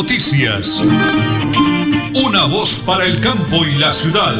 Noticias. Una voz para el campo y la ciudad.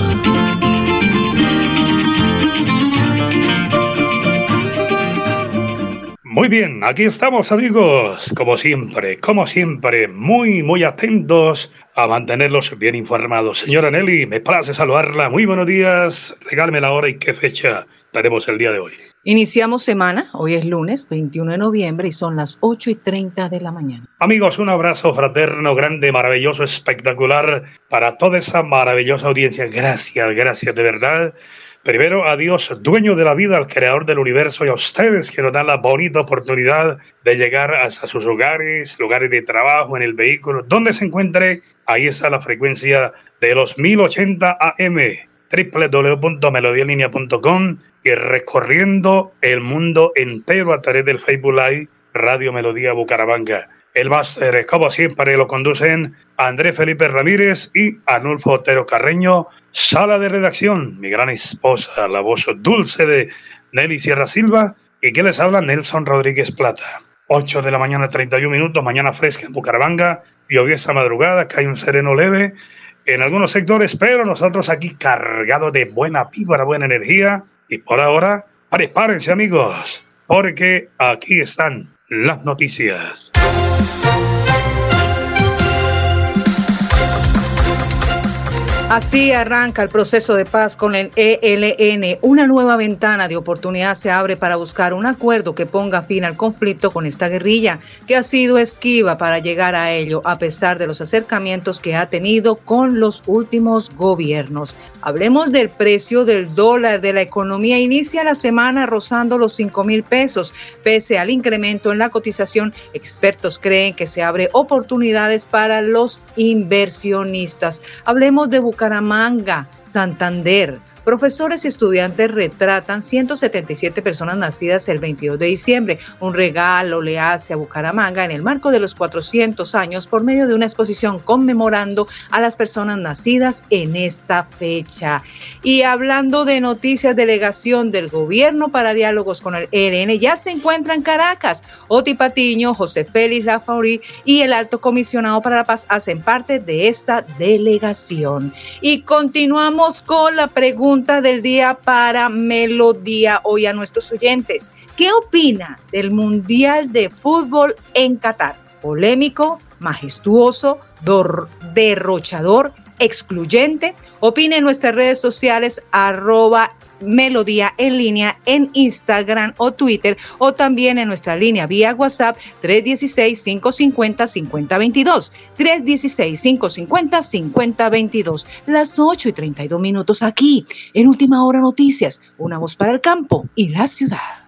Muy bien, aquí estamos amigos, como siempre, como siempre, muy, muy atentos a mantenerlos bien informados. Señora Nelly, me place saludarla. Muy buenos días. Regálame la hora y qué fecha tenemos el día de hoy. Iniciamos semana, hoy es lunes 21 de noviembre y son las 8 y 30 de la mañana. Amigos, un abrazo fraterno, grande, maravilloso, espectacular para toda esa maravillosa audiencia. Gracias, gracias de verdad. Primero a Dios, dueño de la vida, al creador del universo, y a ustedes que nos dan la bonita oportunidad de llegar hasta sus hogares, lugares de trabajo, en el vehículo, donde se encuentre. Ahí está la frecuencia de los 1080 AM www.melodialinea.com y recorriendo el mundo entero a través del Facebook Live Radio Melodía Bucaramanga. El máster, como siempre, lo conducen Andrés Felipe Ramírez y Anulfo Otero Carreño. Sala de redacción, mi gran esposa, la voz dulce de Nelly Sierra Silva. Y que les habla Nelson Rodríguez Plata. 8 de la mañana, 31 minutos, mañana fresca en Bucaramanga, lluviosa madrugada, cae un sereno leve en algunos sectores, pero nosotros aquí cargados de buena pílora, buena energía. Y por ahora, prepárense amigos, porque aquí están las noticias. Así arranca el proceso de paz con el ELN. Una nueva ventana de oportunidad se abre para buscar un acuerdo que ponga fin al conflicto con esta guerrilla, que ha sido esquiva para llegar a ello, a pesar de los acercamientos que ha tenido con los últimos gobiernos. Hablemos del precio del dólar de la economía. Inicia la semana rozando los 5 mil pesos. Pese al incremento en la cotización, expertos creen que se abre oportunidades para los inversionistas. Hablemos de Bucaramanga, Santander, Profesores y estudiantes retratan 177 personas nacidas el 22 de diciembre. Un regalo le hace a Bucaramanga en el marco de los 400 años por medio de una exposición conmemorando a las personas nacidas en esta fecha. Y hablando de noticias, delegación del gobierno para diálogos con el ELN ya se encuentra en Caracas. Oti Patiño, José Félix Lafauri y el alto comisionado para la paz hacen parte de esta delegación. Y continuamos con la pregunta del día para Melodía hoy a nuestros oyentes. ¿Qué opina del Mundial de Fútbol en Qatar? ¿Polémico, majestuoso, derrochador, excluyente? Opine en nuestras redes sociales arroba Melodía en línea en Instagram o Twitter o también en nuestra línea vía WhatsApp 316-550-5022. 316-550-5022. Las 8 y 32 minutos aquí en Última Hora Noticias. Una voz para el campo y la ciudad.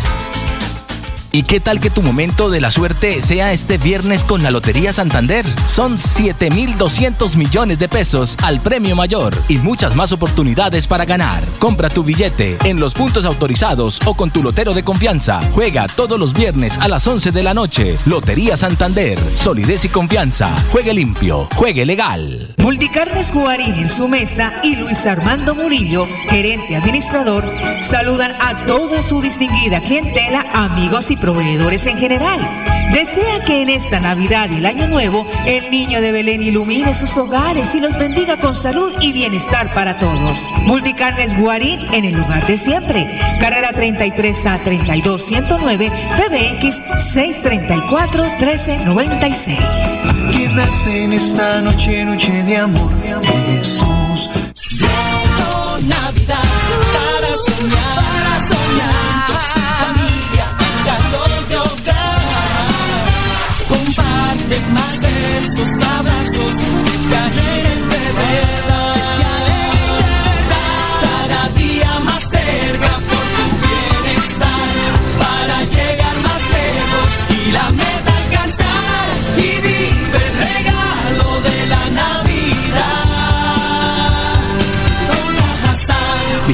¿Y qué tal que tu momento de la suerte sea este viernes con la Lotería Santander? Son 7.200 millones de pesos al premio mayor y muchas más oportunidades para ganar. Compra tu billete en los puntos autorizados o con tu lotero de confianza. Juega todos los viernes a las 11 de la noche. Lotería Santander. Solidez y confianza. Juegue limpio. Juegue legal. Multicarnes Guarín en su mesa y Luis Armando Murillo, gerente administrador, saludan a toda su distinguida clientela, amigos y proveedores en general. Desea que en esta Navidad y el Año Nuevo el niño de Belén ilumine sus hogares y los bendiga con salud y bienestar para todos. Multicarnes Guarín en el lugar de siempre. Carrera 33 a 32 109 PBX 634 1396. Quien nace en esta noche, noche de amor, Jesús. Navidad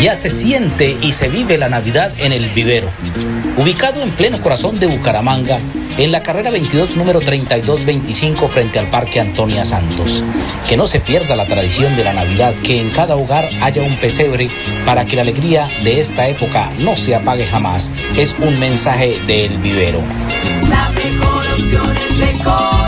Ya se siente y se vive la Navidad en el vivero. Ubicado en pleno corazón de Bucaramanga, en la carrera 22, número 3225, frente al Parque Antonia Santos. Que no se pierda la tradición de la Navidad, que en cada hogar haya un pesebre para que la alegría de esta época no se apague jamás. Es un mensaje del vivero. La mejor opción es decoración.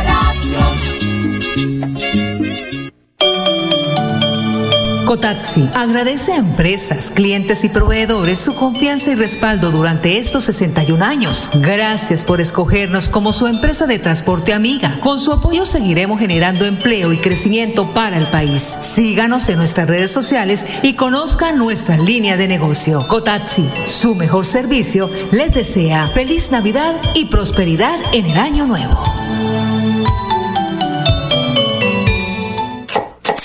Cotaxi agradece a empresas, clientes y proveedores su confianza y respaldo durante estos 61 años. Gracias por escogernos como su empresa de transporte amiga. Con su apoyo seguiremos generando empleo y crecimiento para el país. Síganos en nuestras redes sociales y conozcan nuestra línea de negocio. Cotaxi, su mejor servicio, les desea feliz Navidad y prosperidad en el año nuevo.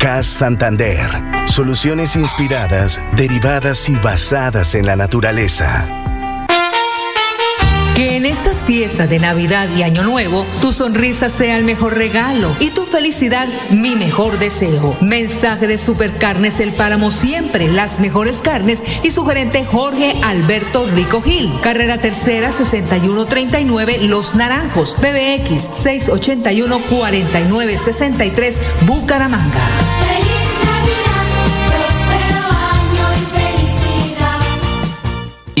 CAS Santander. Soluciones inspiradas, derivadas y basadas en la naturaleza. Que en estas fiestas de Navidad y Año Nuevo, tu sonrisa sea el mejor regalo y tu felicidad mi mejor deseo. Mensaje de Supercarnes El Páramo siempre, las mejores carnes y su gerente Jorge Alberto Rico Gil. Carrera Tercera 6139 Los Naranjos, PBX 681 4963 Bucaramanga.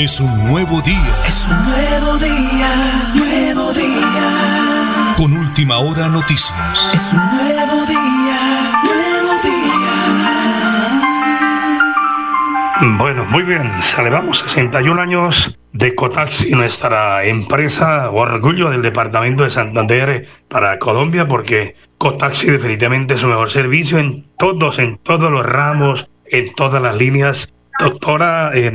Es un nuevo día. Es un nuevo día, nuevo día. Con última hora noticias. Es un nuevo día, nuevo día. Bueno, muy bien. Celebramos 61 años de Cotaxi, nuestra empresa orgullo del departamento de Santander para Colombia, porque Cotaxi definitivamente es su mejor servicio en todos, en todos los ramos, en todas las líneas. Doctora eh,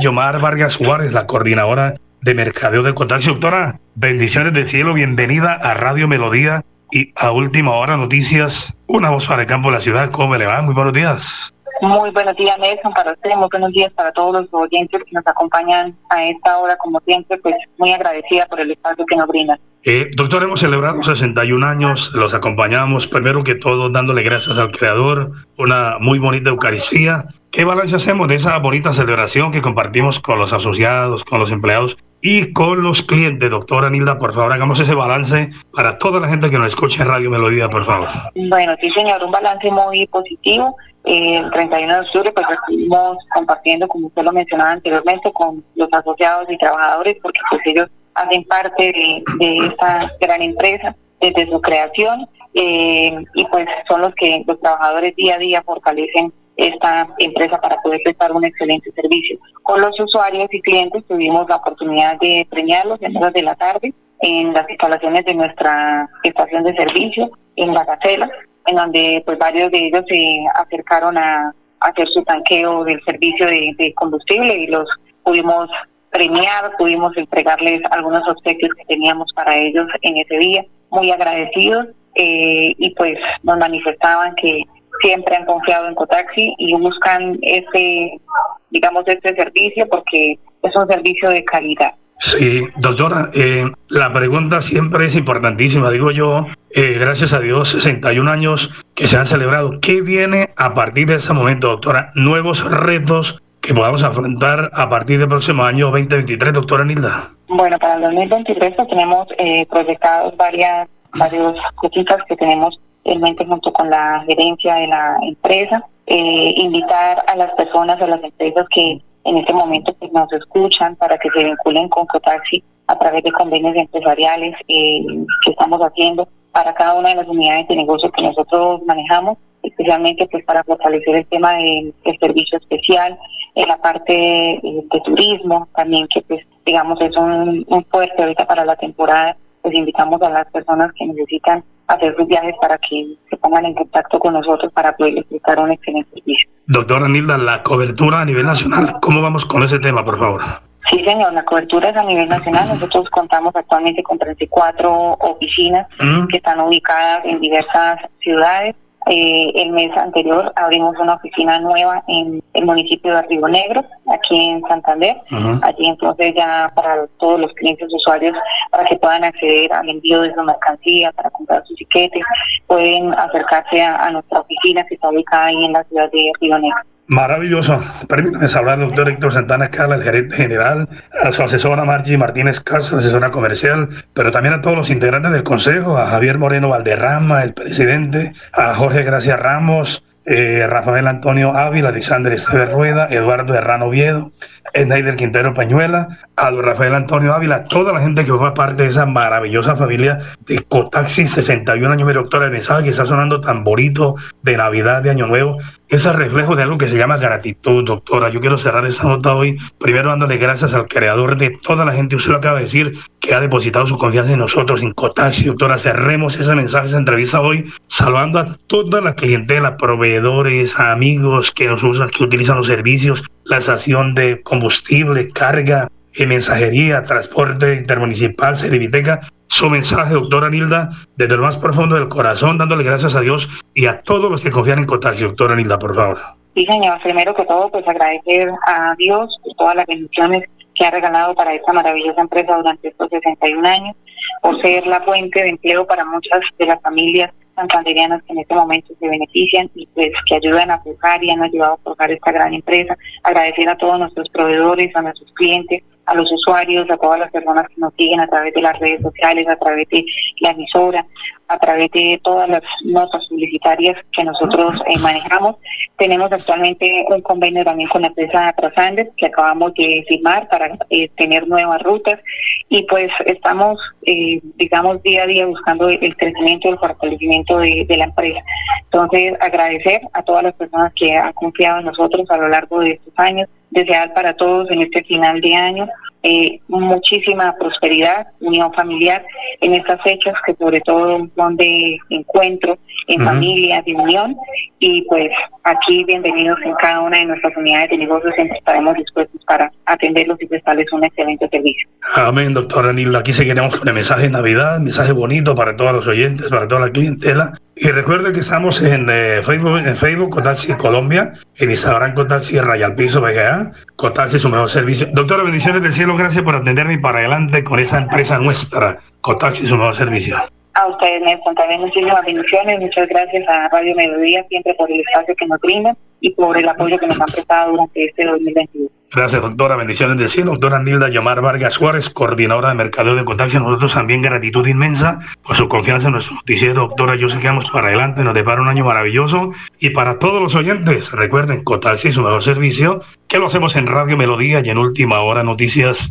Yomar Vargas Juárez, la coordinadora de mercadeo de Cotaxi. Doctora, bendiciones del cielo, bienvenida a Radio Melodía y a Última Hora Noticias, una voz para el campo de la ciudad. ¿Cómo le va? Muy buenos días. Muy buenos días, Nelson, para usted, muy buenos días para todos los oyentes que nos acompañan a esta hora, como siempre, pues muy agradecida por el espacio que nos brindan. Eh, doctor, hemos celebrado 61 años, los acompañamos, primero que todo dándole gracias al Creador, una muy bonita Eucaristía. ¿Qué balance hacemos de esa bonita celebración que compartimos con los asociados, con los empleados y con los clientes? Doctora Nilda, por favor, hagamos ese balance para toda la gente que nos escucha en Radio Melodía, por favor. Bueno, sí, señor, un balance muy positivo. El 31 de octubre, pues estuvimos compartiendo, como usted lo mencionaba anteriormente, con los asociados y trabajadores, porque pues ellos hacen parte de, de esta gran empresa desde su creación eh, y pues son los que los trabajadores día a día fortalecen esta empresa para poder prestar un excelente servicio. Con los usuarios y clientes tuvimos la oportunidad de premiarlos en horas de la tarde en las instalaciones de nuestra estación de servicio en La Gacela, en donde pues varios de ellos se acercaron a, hacer su tanqueo del servicio de, combustible y los pudimos premiar, pudimos entregarles algunos obsequios que teníamos para ellos en ese día, muy agradecidos eh, y pues nos manifestaban que siempre han confiado en Cotaxi y buscan ese, digamos, este servicio porque es un servicio de calidad. Sí, doctora, eh, la pregunta siempre es importantísima. Digo yo, eh, gracias a Dios, 61 años que se han celebrado. ¿Qué viene a partir de ese momento, doctora? Nuevos retos que podamos afrontar a partir del próximo año 2023, doctora Nilda. Bueno, para el 2023 pues, tenemos eh, proyectados varias, varias cositas que tenemos en mente junto con la gerencia de la empresa. Eh, invitar a las personas, a las empresas que en este momento pues, nos escuchan para que se vinculen con Cotaxi a través de convenios empresariales eh, que estamos haciendo para cada una de las unidades de negocio que nosotros manejamos, especialmente pues para fortalecer el tema del servicio especial, en la parte eh, de turismo también que pues digamos es un, fuerte ahorita para la temporada, pues invitamos a las personas que necesitan hacer sus viajes para que se pongan en contacto con nosotros para poder prestar un excelente servicio. Doctora Nilda, la cobertura a nivel nacional, ¿cómo vamos con ese tema, por favor? Sí, señor, la cobertura es a nivel nacional. Nosotros contamos actualmente con 34 oficinas Mm. que están ubicadas en diversas ciudades. Eh, el mes anterior abrimos una oficina nueva en el municipio de Río Negro, aquí en Santander. Allí entonces ya para todos los clientes usuarios, para que puedan acceder al envío de su mercancía, para comprar sus tiquetes, pueden acercarse a, a nuestra oficina que está ubicada ahí en la ciudad de Río Negro. Maravilloso. Permítame saludar al doctor Héctor Santana Escala, el gerente general, a su asesora Margie Martínez Castro, asesora comercial, pero también a todos los integrantes del consejo, a Javier Moreno Valderrama, el presidente, a Jorge Gracia Ramos, eh, Rafael Antonio Ávila, Alexander Esteves Rueda, Eduardo Herrano Oviedo, Snaider Quintero Pañuela, a Rafael Antonio Ávila, toda la gente que forma parte de esa maravillosa familia de Cotaxi 61 años, mi doctora, mensaje que está sonando tan bonito de Navidad, de Año Nuevo, es el reflejo de algo que se llama gratitud, doctora. Yo quiero cerrar esta nota hoy, primero dándole gracias al creador de toda la gente, usted lo acaba de decir, que ha depositado su confianza en nosotros, en Cotaxi, doctora. Cerremos ese mensaje, esa entrevista hoy, saludando a toda la clientela, proveedores, amigos que nos usan, que utilizan los servicios, la estación de combustible, carga, eh, mensajería, transporte intermunicipal, Serviteca. Su mensaje, doctora Nilda, desde lo más profundo del corazón, dándole gracias a Dios y a todos los que confían en Cotaxi, doctora Nilda, por favor. Sí, señor. Primero que todo, pues agradecer a Dios por todas las bendiciones que ha regalado para esta maravillosa empresa durante estos 61 años, por ser la fuente de empleo para muchas de las familias santanderianas que en este momento se benefician y pues que ayudan a forjar y han ayudado a forjar esta gran empresa. Agradecer a todos nuestros proveedores, a nuestros clientes, a los usuarios, a todas las personas que nos siguen a través de las redes sociales, a través de la emisora, a través de todas las notas publicitarias que nosotros eh, manejamos. Tenemos actualmente un convenio también con la empresa Trasandes que acabamos de firmar para eh, tener nuevas rutas y pues estamos, eh, digamos, día a día buscando el crecimiento y el fortalecimiento de, de la empresa. Entonces, agradecer a todas las personas que han confiado en nosotros a lo largo de estos años, desear para todos en este final de año eh, muchísima prosperidad, unión familiar en estas fechas que sobre todo son de encuentro en Ujú. familia, de unión y pues aquí bienvenidos en cada una de nuestras unidades de negocios, siempre estaremos dispuestos para atenderlos y prestarles un excelente servicio. Amén, doctora Nilda. Aquí seguiremos con el mensaje de Navidad, mensaje bonito para todos los oyentes, para toda la clientela. Y recuerde que estamos en eh, Facebook, en Facebook, Cotaxi Colombia, en Instagram, Cotaxi Rayal Piso VGA, Cotaxi su mejor servicio. Doctora, bendiciones del cielo, gracias por atenderme y para adelante con esa empresa nuestra, Cotaxi su mejor servicio. A ustedes, Nelson, también muchísimas bendiciones. Muchas gracias a Radio Melodía siempre por el espacio que nos brindan y por el apoyo que nos han prestado durante este 2022. Gracias, doctora. Bendiciones del cielo. Doctora Nilda Yomar Vargas Suárez, coordinadora de mercadeo de Cotaxi. Nosotros también gratitud inmensa por su confianza en nuestro noticiero. Doctora, yo sé que vamos para adelante. Nos depara un año maravilloso. Y para todos los oyentes, recuerden, Cotaxi, su mejor servicio, que lo hacemos en Radio Melodía y en Última Hora Noticias.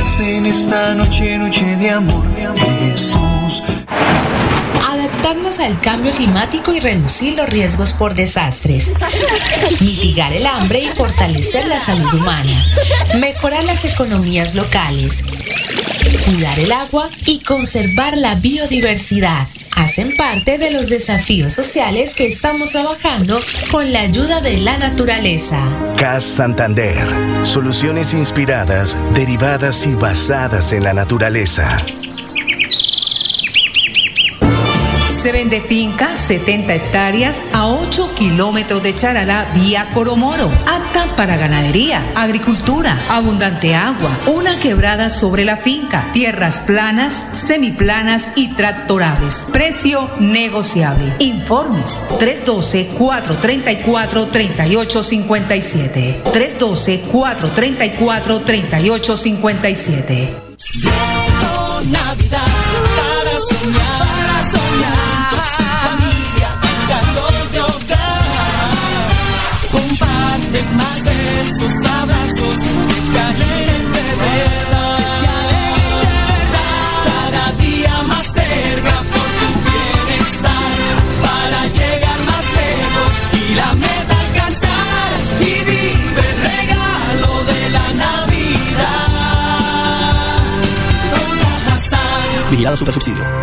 en esta noche, noche de amor, Jesús. Adaptarnos al cambio climático y reducir los riesgos por desastres. Mitigar el hambre y fortalecer la salud humana. Mejorar las economías locales. Cuidar el agua y conservar la biodiversidad hacen parte de los desafíos sociales que estamos trabajando con la ayuda de la naturaleza. CAS Santander. Soluciones inspiradas, derivadas y basadas en la naturaleza. Se vende finca 70 hectáreas a 8 kilómetros de Charalá vía Coromoro, apta para ganadería, agricultura, abundante agua, una quebrada sobre la finca, tierras planas, semiplanas y tractorables. Precio negociable. Informes 312-434-3857. 312-434-3857. Navidad para soñar, para soñar. Familia, calor de hogar. Comparte más besos, abrazos, que alegren de verdad. Cada día más cerca por tu bienestar. Para llegar más lejos y la meta alcanzar. Y vive el regalo de la Navidad. Vigilado Super Subsidio.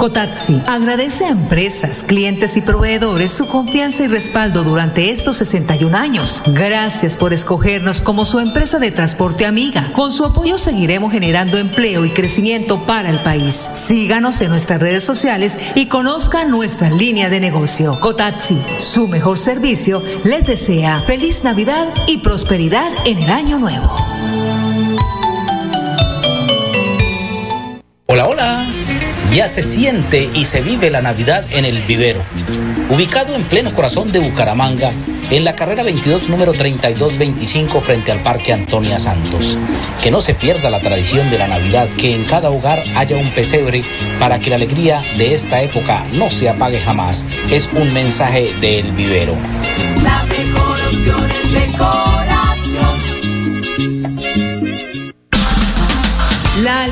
Cotaxi agradece a empresas, clientes y proveedores su confianza y respaldo durante estos 61 años. Gracias por escogernos como su empresa de transporte amiga. Con su apoyo seguiremos generando empleo y crecimiento para el país. Síganos en nuestras redes sociales y conozcan nuestra línea de negocio. Cotaxi, su mejor servicio, les desea feliz Navidad y prosperidad en el año nuevo. Hola, hola. Ya se siente y se vive la Navidad en el vivero. Ubicado en pleno corazón de Bucaramanga, en la carrera 22 número 3225 frente al Parque Antonia Santos. Que no se pierda la tradición de la Navidad, que en cada hogar haya un pesebre para que la alegría de esta época no se apague jamás. Es un mensaje del vivero. La mejor opción es decoración.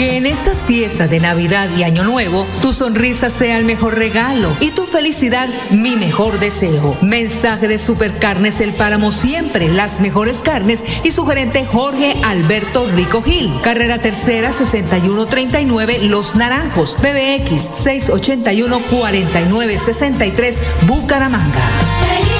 Que en estas fiestas de Navidad y Año Nuevo, tu sonrisa sea el mejor regalo y tu felicidad mi mejor deseo. Mensaje de Supercarnes El Páramo Siempre, las mejores carnes y su gerente Jorge Alberto Rico Gil. Carrera Tercera 6139 Los Naranjos, PBX 681 4963 Bucaramanga.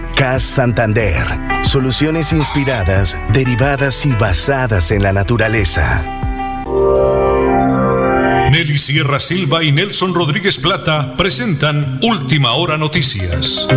CAS Santander. Soluciones inspiradas, derivadas y basadas en la naturaleza. Nelly Sierra Silva y Nelson Rodríguez Plata presentan Última Hora Noticias.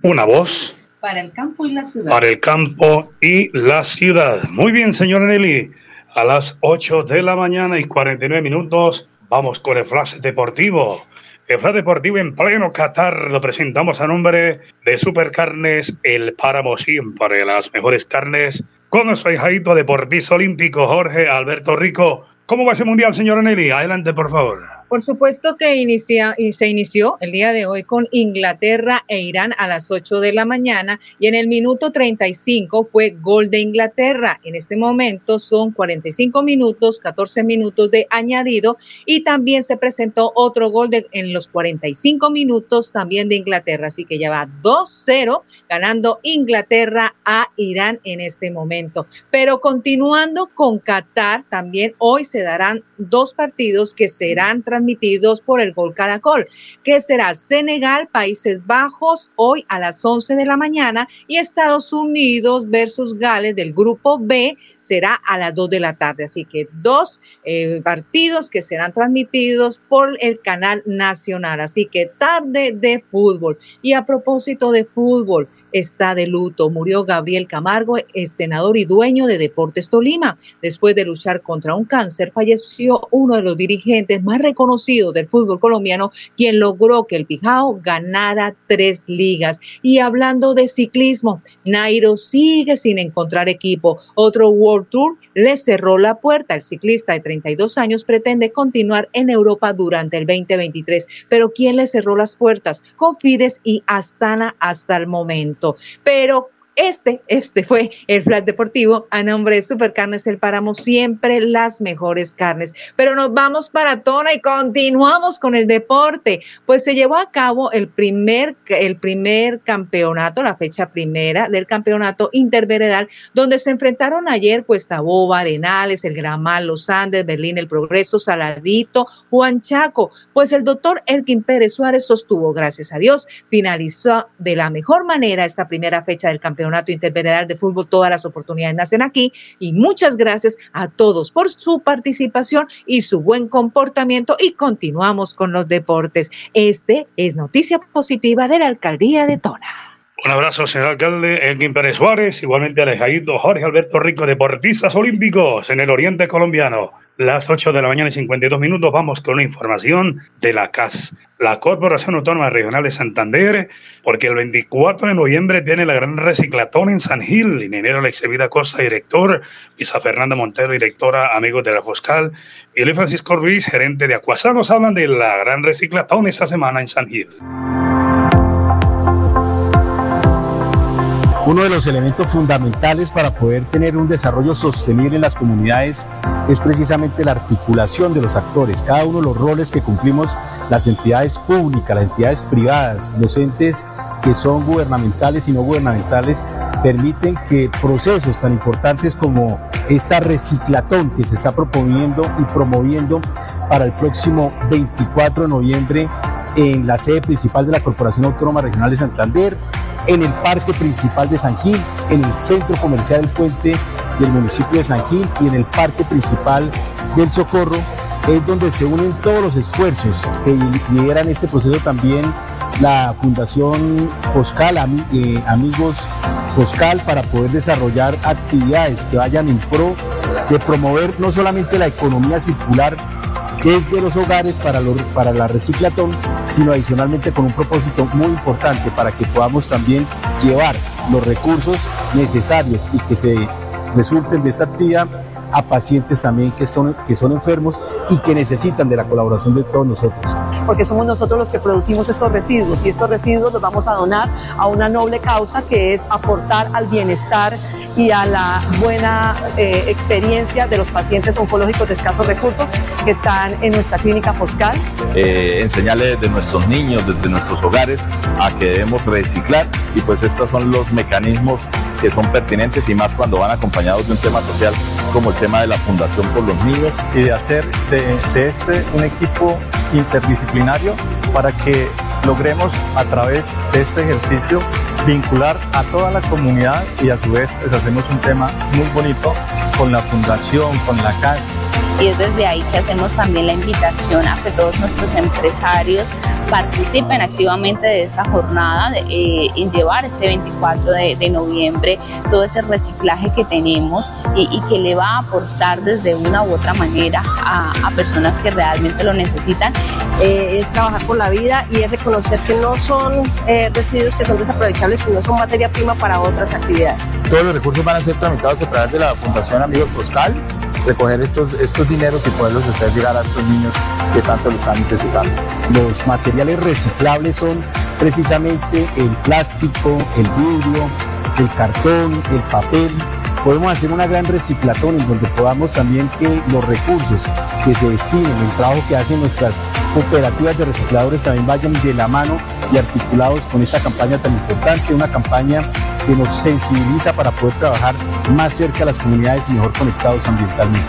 Una voz para el campo y la ciudad. para el campo y la ciudad. Muy bien, señor Nelly. A las 8 de la mañana y 49 minutos vamos con el flash deportivo. El flash deportivo en pleno Qatar lo presentamos a nombre de Supercarnes, el páramo siempre, las mejores carnes, con nuestro hijadito deportista olímpico Jorge Alberto Rico. ¿Cómo va ese mundial, señor Nelly? Adelante, por favor. Por supuesto que inicia, se inició el día de hoy con Inglaterra e Irán a las 8 de la mañana y en el minuto 35 fue gol de Inglaterra. En este momento son 45 minutos, 14 minutos de añadido y también se presentó otro gol de, en los 45 minutos también de Inglaterra. Así que ya va 2-0 ganando Inglaterra a Irán en este momento. Pero continuando con Qatar, también hoy se darán dos partidos que serán transmitidos por el Gol Caracol, que será Senegal, Países Bajos, hoy a las 11 de la mañana, y Estados Unidos versus Gales del grupo B será a las 2 de la tarde. Así que dos eh, partidos que serán transmitidos por el canal nacional. Así que tarde de fútbol. Y a propósito de fútbol, está de luto. Murió Gabriel Camargo, el senador y dueño de Deportes Tolima. Después de luchar contra un cáncer, falleció uno de los dirigentes más reconocidos del fútbol colombiano, quien logró que el Pijao ganara tres ligas. Y hablando de ciclismo, Nairo sigue sin encontrar equipo. Otro World Tour le cerró la puerta. El ciclista de 32 años pretende continuar en Europa durante el 2023. Pero ¿quién le cerró las puertas? Confides y Astana hasta el momento. Pero este, este fue el Flash Deportivo a nombre de Supercarnes El Páramo, siempre las mejores carnes. Pero nos vamos para Tona y continuamos con el deporte. Pues se llevó a cabo el primer, el primer campeonato, la fecha primera del campeonato interveredal, donde se enfrentaron ayer Cuesta Boba, Arenales, El Gramal, Los Andes, Berlín, El Progreso, Saladito, Juan Chaco. Pues el doctor Elkin Pérez Suárez sostuvo, gracias a Dios, finalizó de la mejor manera esta primera fecha del campeonato Campeonato Interveredal de Fútbol. Todas las oportunidades nacen aquí y muchas gracias a todos por su participación y su buen comportamiento y continuamos con los deportes. Este es noticia positiva de la Alcaldía de Tona. Un abrazo, señor alcalde Elkin Pérez Suárez, igualmente alejadito Jorge Alberto Rico, deportistas olímpicos en el oriente colombiano. Las 8 de la mañana y 52 minutos vamos con una información de la CAS, la Corporación Autónoma Regional de Santander, porque el 24 de noviembre tiene la gran reciclatón en San Gil. Ingeniero Vida Costa, director, Isa Fernanda Montero, directora, amigos de la Foscal, y Luis Francisco Ruiz, gerente de Acuasa, nos hablan de la gran reciclatón esta semana en San Gil. Uno de los elementos fundamentales para poder tener un desarrollo sostenible en las comunidades es precisamente la articulación de los actores, cada uno de los roles que cumplimos las entidades públicas, las entidades privadas, los entes que son gubernamentales y no gubernamentales, permiten que procesos tan importantes como esta reciclatón que se está proponiendo y promoviendo para el próximo 24 de noviembre en la sede principal de la Corporación Autónoma Regional de Santander, en el Parque Principal de San Gil, en el Centro Comercial del Puente del municipio de San Gil y en el Parque Principal del Socorro, es donde se unen todos los esfuerzos que lideran este proceso también la Fundación Foscal, eh, Amigos Foscal, para poder desarrollar actividades que vayan en pro de promover no solamente la economía circular, desde los hogares para, para la reciclatón, sino adicionalmente con un propósito muy importante para que podamos también llevar los recursos necesarios y que se resulten de esta actividad a pacientes también que son, que son enfermos y que necesitan de la colaboración de todos nosotros. Porque somos nosotros los que producimos estos residuos y estos residuos los vamos a donar a una noble causa que es aportar al bienestar y a la buena eh, experiencia de los pacientes oncológicos de escasos recursos que están en nuestra clínica Foscal. Eh, enseñarles de nuestros niños, desde nuestros hogares, a que debemos reciclar y pues estos son los mecanismos que son pertinentes y más cuando van acompañados de un tema social como el tema de la Fundación por los Niños. Y de hacer de, de este un equipo interdisciplinario para que logremos a través de este ejercicio vincular a toda la comunidad y a su vez pues hacemos un tema muy bonito con la fundación, con la casa. Y es desde ahí que hacemos también la invitación a que todos nuestros empresarios participen activamente de esa jornada, de, eh, en llevar este 24 de, de, noviembre todo ese reciclaje que tenemos y, y, que le va a aportar desde una u otra manera a, a personas que realmente lo necesitan. Eh, es trabajar por la vida y es reconocer que no son eh, residuos que son desaprovechables, sino son materia prima para otras actividades. Todos los recursos van a ser tramitados a través de la Fundación Amigos Foscal, recoger estos, estos dineros y poderlos hacer llegar a estos niños que tanto lo están necesitando. Los materiales reciclables son precisamente el plástico, el vidrio, el cartón, el papel. Podemos hacer una gran reciclatón en donde podamos también que los recursos que se destinen, el trabajo que hacen nuestras cooperativas de recicladores también vayan de la mano y articulados con esta campaña tan importante, una campaña que nos sensibiliza para poder trabajar más cerca a las comunidades y mejor conectados ambientalmente.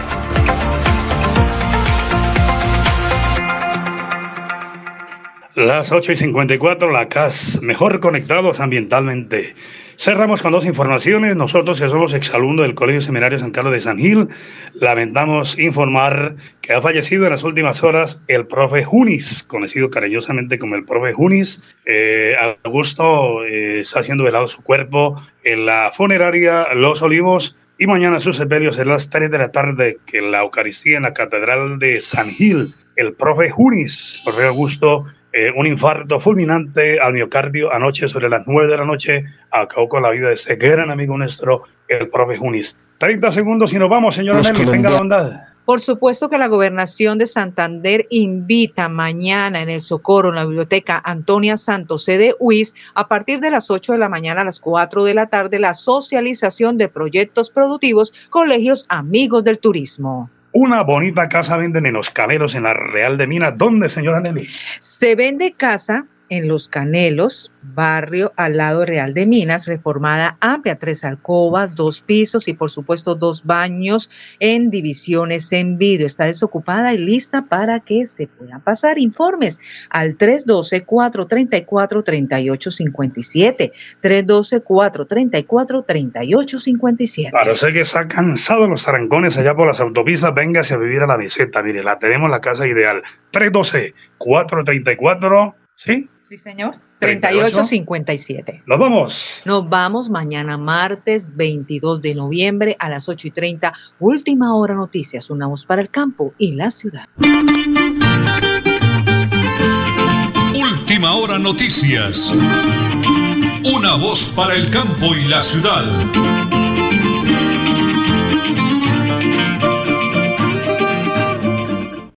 Las 8 y 54, la CAS, mejor conectados ambientalmente. Cerramos con dos informaciones. Nosotros, que somos exalumnos del Colegio Seminario San Carlos de San Gil, lamentamos informar que ha fallecido en las últimas horas el profe Junis, conocido cariñosamente como el profe Junis. Eh, Augusto eh, está siendo velado su cuerpo en la funeraria Los Olivos y mañana su sepelio será a las 3 de la tarde, que la Eucaristía en la Catedral de San Gil, el profe Junis, profe Augusto, eh, un infarto fulminante al miocardio anoche sobre las 9 de la noche acabó con la vida de ese gran amigo nuestro, el profe Junis. 30 segundos y nos vamos, señora Nelly, tenga la bondad. Por supuesto que la gobernación de Santander invita mañana en el Socorro, en la biblioteca Antonia Santos, sede UIS, a partir de las 8 de la mañana a las 4 de la tarde, la socialización de proyectos productivos, colegios amigos del turismo. Una bonita casa venden en Los Canelos, en la Real de Minas. ¿Dónde, señora Nelly? Se vende casa en Los Canelos, barrio al lado Real de Minas, reformada amplia, tres alcobas, dos pisos y por supuesto dos baños en divisiones en vidrio. Está desocupada y lista para que se puedan pasar informes al 312-434-3857. 312-434-3857. Parece que está cansado los zarancones allá por las autopistas. Véngase a vivir a la viseta. Mire, la tenemos la casa ideal. 312-434. ¿Sí? Sí, señor. 3857. Nos vamos. Nos vamos mañana martes 22 de noviembre a las 8 y 30. Última hora noticias. Una voz para el campo y la ciudad. Última hora noticias. Una voz para el campo y la ciudad.